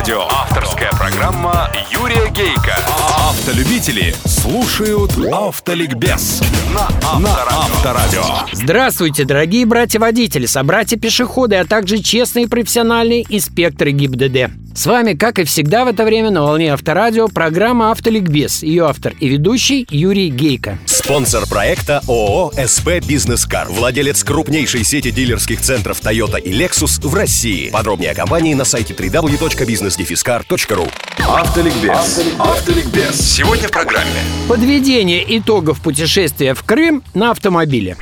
Авторадио. Авторская программа Юрия Гейка. Автолюбители слушают Автоликбез на Авторадио. Здравствуйте, дорогие братья-водители, собратья-пешеходы, а также честные профессиональные инспекторы ГИБДД. С вами, как и всегда в это время на волне Авторадио, программа «Автоликбез». Ее автор и ведущий Юрий Гейко. Спонсор проекта ООО «СП Бизнес Кар». Владелец крупнейшей сети дилерских центров Toyota и Lexus в России. Подробнее о компании на сайте www.businessdefiscar.ru Автоликбез. Автоликбез. Сегодня в программе Подведение итогов путешествия в Крым на автомобиле.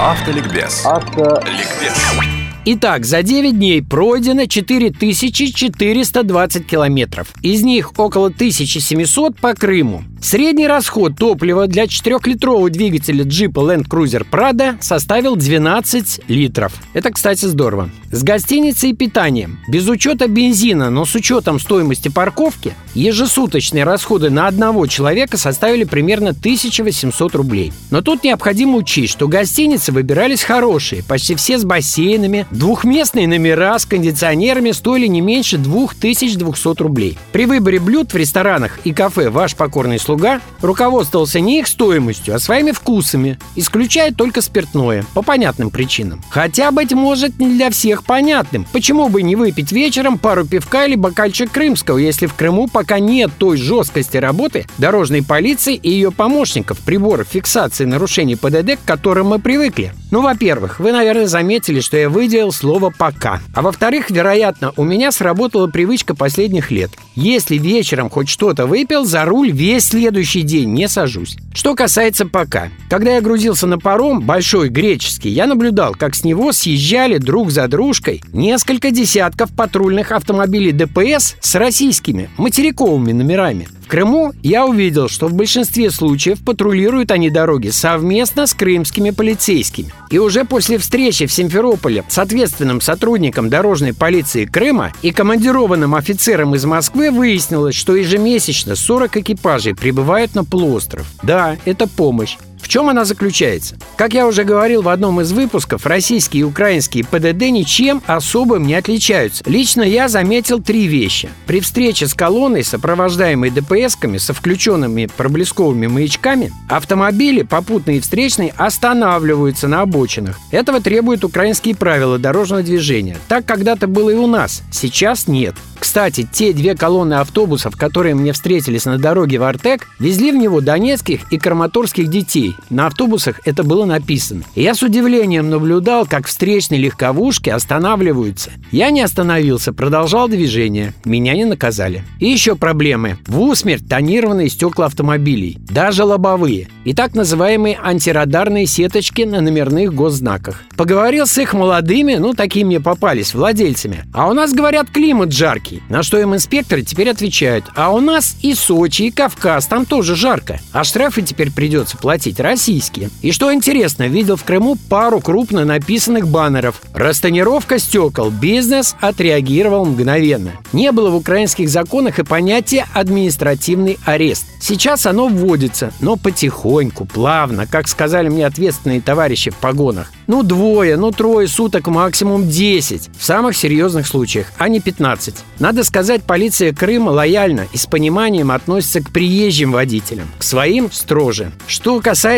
Автоликбез. Автоликбез. Итак, за 9 дней пройдено 4420 километров. Из них около 1700 по Крыму. Средний расход топлива для 4-литрового двигателя джипа Land Cruiser Prado составил 12 литров. Это, кстати, здорово. С гостиницей и питанием. Без учета бензина, но с учетом стоимости парковки, ежесуточные расходы на одного человека составили примерно 1800 рублей. Но тут необходимо учесть, что гостиницы выбирались хорошие, почти все с бассейнами, Двухместные номера с кондиционерами стоили не меньше 2200 рублей. При выборе блюд в ресторанах и кафе ваш покорный слуга руководствовался не их стоимостью, а своими вкусами, исключая только спиртное, по понятным причинам. Хотя, быть может, не для всех понятным. Почему бы не выпить вечером пару пивка или бокальчик крымского, если в Крыму пока нет той жесткости работы дорожной полиции и ее помощников, приборов фиксации нарушений ПДД, к которым мы привыкли? Ну, во-первых, вы, наверное, заметили, что я выделил слово «пока». А во-вторых, вероятно, у меня сработала привычка последних лет. Если вечером хоть что-то выпил, за руль весь следующий день не сажусь. Что касается «пока». Когда я грузился на паром, большой греческий, я наблюдал, как с него съезжали друг за дружкой несколько десятков патрульных автомобилей ДПС с российскими материковыми номерами. В Крыму я увидел, что в большинстве случаев патрулируют они дороги совместно с крымскими полицейскими. И уже после встречи в Симферополе с ответственным сотрудником дорожной полиции Крыма и командированным офицером из Москвы выяснилось, что ежемесячно 40 экипажей прибывают на полуостров. Да, это помощь. В чем она заключается? Как я уже говорил в одном из выпусков, российские и украинские ПДД ничем особым не отличаются. Лично я заметил три вещи. При встрече с колонной, сопровождаемой ДПСками со включенными проблесковыми маячками, автомобили, попутные и встречные, останавливаются на обочинах. Этого требуют украинские правила дорожного движения. Так когда-то было и у нас, сейчас нет. Кстати, те две колонны автобусов, которые мне встретились на дороге в Артек, везли в него донецких и краматорских детей. На автобусах это было написано. Я с удивлением наблюдал, как встречные легковушки останавливаются. Я не остановился, продолжал движение. Меня не наказали. И еще проблемы. В усмерть тонированные стекла автомобилей, даже лобовые. И так называемые антирадарные сеточки на номерных госзнаках. Поговорил с их молодыми, ну такие мне попались, владельцами. А у нас, говорят, климат жаркий. На что им инспекторы теперь отвечают, а у нас и Сочи, и Кавказ, там тоже жарко. А штрафы теперь придется платить российские. И что интересно, видел в Крыму пару крупно написанных баннеров. Растонировка стекол. Бизнес отреагировал мгновенно. Не было в украинских законах и понятия административный арест. Сейчас оно вводится, но потихоньку, плавно, как сказали мне ответственные товарищи в погонах. Ну, двое, ну, трое суток, максимум 10. В самых серьезных случаях, а не 15. Надо сказать, полиция Крыма лояльно и с пониманием относится к приезжим водителям. К своим строже. Что касается,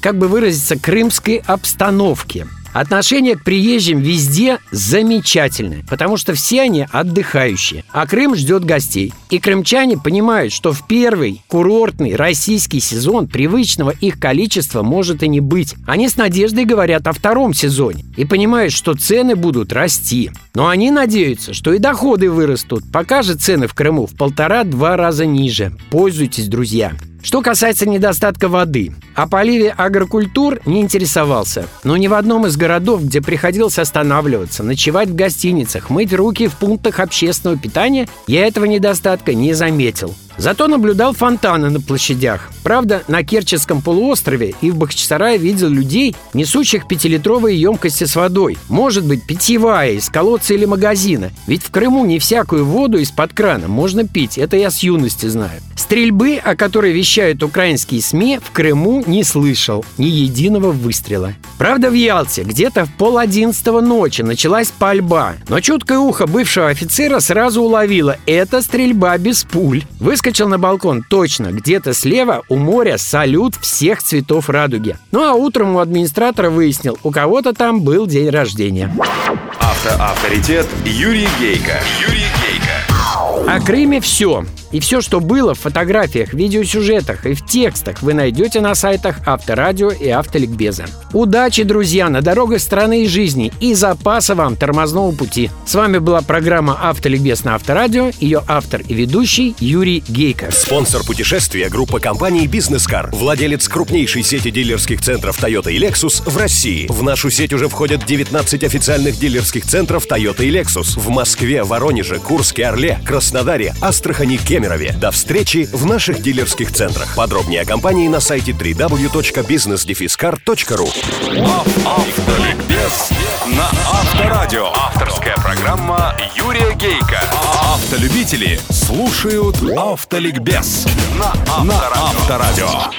как бы выразиться, крымской обстановки. Отношение к приезжим везде замечательное, потому что все они отдыхающие, а Крым ждет гостей. И крымчане понимают, что в первый курортный российский сезон привычного их количества может и не быть. Они с надеждой говорят о втором сезоне и понимают, что цены будут расти. Но они надеются, что и доходы вырастут, пока же цены в Крыму в полтора-два раза ниже. Пользуйтесь, друзья. Что касается недостатка воды, о поливе агрокультур не интересовался, но ни в одном из городов, где приходилось останавливаться, ночевать в гостиницах, мыть руки в пунктах общественного питания, я этого недостатка не заметил. Зато наблюдал фонтаны на площадях. Правда, на Керченском полуострове и в Бахчисарае видел людей, несущих пятилитровые емкости с водой. Может быть, питьевая, из колодца или магазина. Ведь в Крыму не всякую воду из-под крана можно пить. Это я с юности знаю. Стрельбы, о которой вещают украинские СМИ, в Крыму не слышал. Ни единого выстрела. Правда, в Ялте где-то в пол одиннадцатого ночи началась пальба. Но чуткое ухо бывшего офицера сразу уловило – это стрельба без пуль. Выскочил на балкон точно, где-то слева у моря салют всех цветов радуги. Ну а утром у администратора выяснил, у кого-то там был день рождения. Автоавторитет Юрий Гейка. Юрий Гейка. О Крыме все. И все, что было в фотографиях, видеосюжетах и в текстах, вы найдете на сайтах Авторадио и Автоликбеза. Удачи, друзья, на дорогах страны и жизни и запаса вам тормозного пути. С вами была программа Автоликбез на Авторадио, ее автор и ведущий Юрий Гейко. Спонсор путешествия – группа компаний «Бизнес-кар». Владелец крупнейшей сети дилерских центров Toyota и Lexus в России. В нашу сеть уже входят 19 официальных дилерских центров Toyota и Lexus в Москве, Воронеже, Курске, Орле, Краснодаре, Астрахани, Кемерове. До встречи в наших дилерских центрах. Подробнее о компании на сайте www.businessdefiscar.ru Автоликбез на Авторадио. Авторская программа Юрия Гейка. Автолюбители слушают Автоликбез на Авторадио.